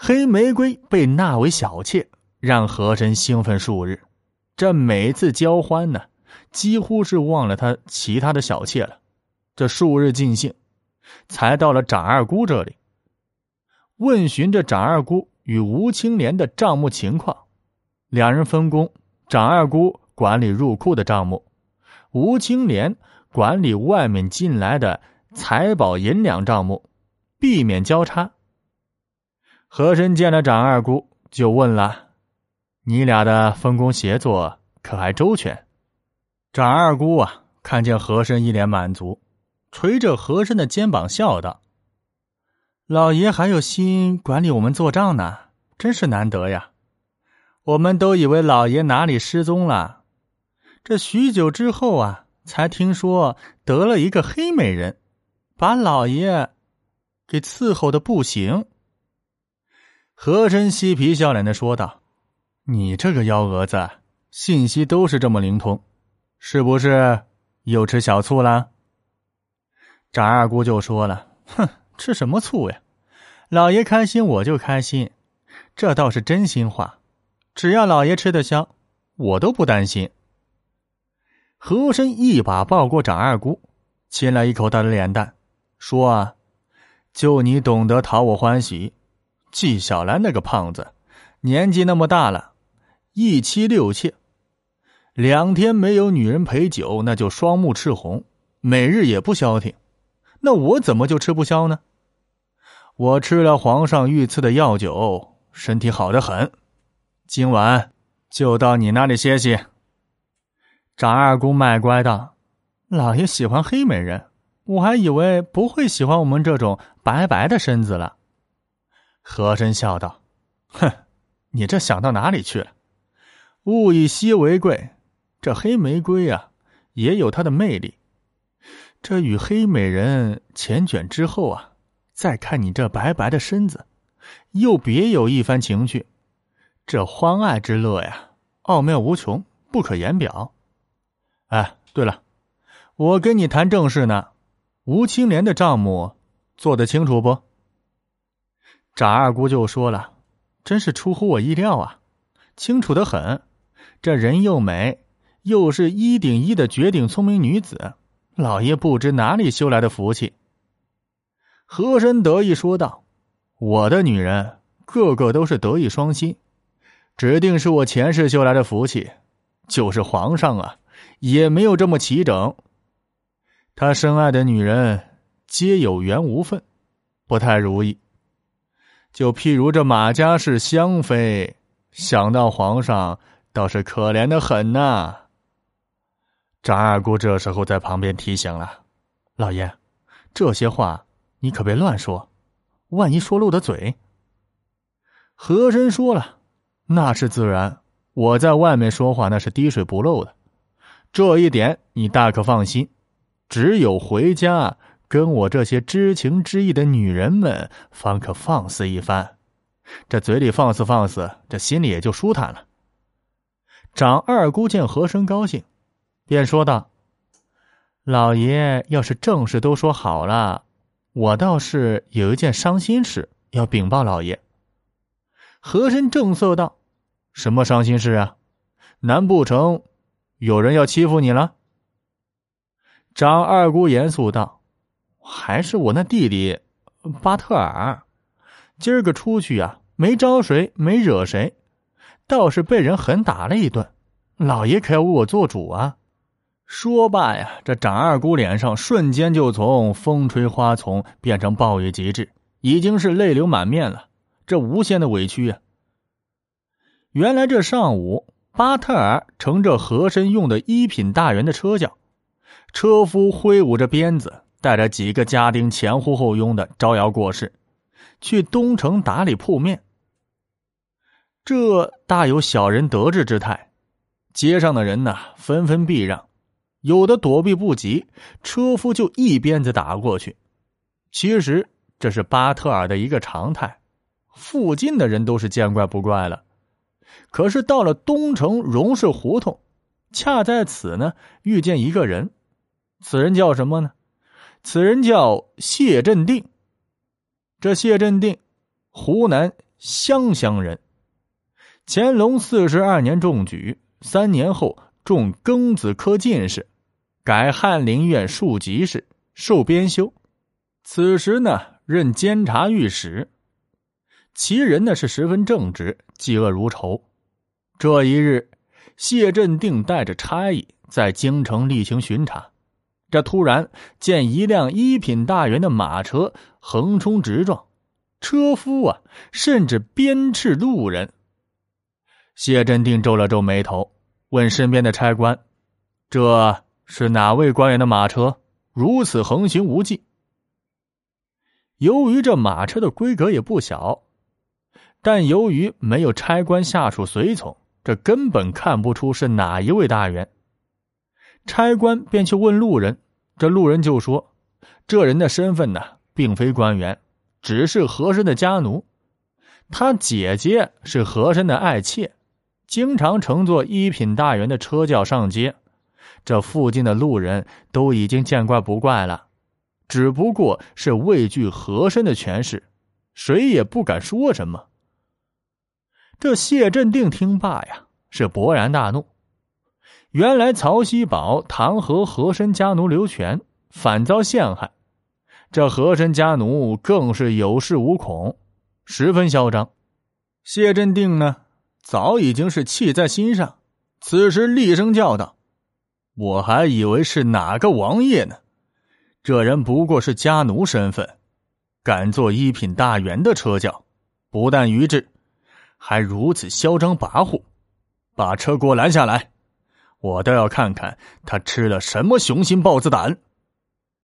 黑玫瑰被纳为小妾，让和珅兴奋数日。这每次交欢呢，几乎是忘了他其他的小妾了。这数日尽兴，才到了长二姑这里，问询着长二姑与吴青莲的账目情况。两人分工：长二姑管理入库的账目，吴青莲管理外面进来的财宝银两账目，避免交叉。和珅见了展二姑，就问了。你俩的分工协作可还周全？展二姑啊，看见和珅一脸满足，捶着和珅的肩膀笑道：“老爷还有心管理我们做账呢，真是难得呀！我们都以为老爷哪里失踪了，这许久之后啊，才听说得了一个黑美人，把老爷给伺候的不行。”和珅嬉皮笑脸的说道。你这个幺蛾子，信息都是这么灵通，是不是又吃小醋了？长二姑就说了：“哼，吃什么醋呀？老爷开心我就开心，这倒是真心话。只要老爷吃得消，我都不担心。”和珅一把抱过长二姑，亲了一口她的脸蛋，说：“啊，就你懂得讨我欢喜。纪晓岚那个胖子，年纪那么大了。”一妻六妾，两天没有女人陪酒，那就双目赤红，每日也不消停。那我怎么就吃不消呢？我吃了皇上御赐的药酒，身体好的很。今晚就到你那里歇息。长二姑卖乖道：“老爷喜欢黑美人，我还以为不会喜欢我们这种白白的身子了。”和珅笑道：“哼，你这想到哪里去了？”物以稀为贵，这黑玫瑰啊，也有它的魅力。这与黑美人缱绻之后啊，再看你这白白的身子，又别有一番情趣。这欢爱之乐呀，奥妙无穷，不可言表。哎，对了，我跟你谈正事呢。吴青莲的账目做得清楚不？长二姑就说了：“真是出乎我意料啊，清楚的很。”这人又美，又是一顶一的绝顶聪明女子，老爷不知哪里修来的福气。和珅得意说道：“我的女人个个都是德艺双馨，指定是我前世修来的福气。就是皇上啊，也没有这么齐整。他深爱的女人皆有缘无分，不太如意。就譬如这马家是香妃，想到皇上。”倒是可怜的很呐。张二姑这时候在旁边提醒了：“老爷，这些话你可别乱说，万一说漏的嘴。”和珅说了：“那是自然，我在外面说话那是滴水不漏的，这一点你大可放心。只有回家跟我这些知情知意的女人们，方可放肆一番。这嘴里放肆放肆，这心里也就舒坦了。”长二姑见和珅高兴，便说道：“老爷要是正事都说好了，我倒是有一件伤心事要禀报老爷。”和珅正色道：“什么伤心事啊？难不成有人要欺负你了？”长二姑严肃道：“还是我那弟弟巴特尔，今儿个出去呀，没招谁，没惹谁。”倒是被人狠打了一顿，老爷可要为我做主啊！说罢呀，这长二姑脸上瞬间就从风吹花丛变成暴雨极致，已经是泪流满面了。这无限的委屈呀！原来这上午，巴特尔乘着和珅用的一品大员的车轿，车夫挥舞着鞭子，带着几个家丁前呼后拥的招摇过市，去东城打理铺面。这大有小人得志之态，街上的人呢纷纷避让，有的躲避不及，车夫就一鞭子打过去。其实这是巴特尔的一个常态，附近的人都是见怪不怪了。可是到了东城荣氏胡同，恰在此呢遇见一个人，此人叫什么呢？此人叫谢镇定。这谢镇定，湖南湘乡人。乾隆四十二年中举，三年后中庚子科进士，改翰林院庶吉士，授编修。此时呢，任监察御史。其人呢是十分正直，嫉恶如仇。这一日，谢镇定带着差役在京城例行巡查，这突然见一辆一品大员的马车横冲直撞，车夫啊甚至鞭笞路人。谢镇定皱了皱眉头，问身边的差官：“这是哪位官员的马车？如此横行无忌？”由于这马车的规格也不小，但由于没有差官下属随从，这根本看不出是哪一位大员。差官便去问路人，这路人就说：“这人的身份呢，并非官员，只是和珅的家奴，他姐姐是和珅的爱妾。”经常乘坐一品大员的车轿上街，这附近的路人都已经见怪不怪了，只不过是畏惧和珅的权势，谁也不敢说什么。这谢镇定听罢呀，是勃然大怒。原来曹锡宝弹劾和珅家奴刘全，反遭陷害，这和珅家奴更是有恃无恐，十分嚣张。谢镇定呢？早已经是气在心上，此时厉声叫道：“我还以为是哪个王爷呢，这人不过是家奴身份，敢坐一品大员的车轿，不但愚智，还如此嚣张跋扈！把车给我拦下来，我倒要看看他吃了什么雄心豹子胆！”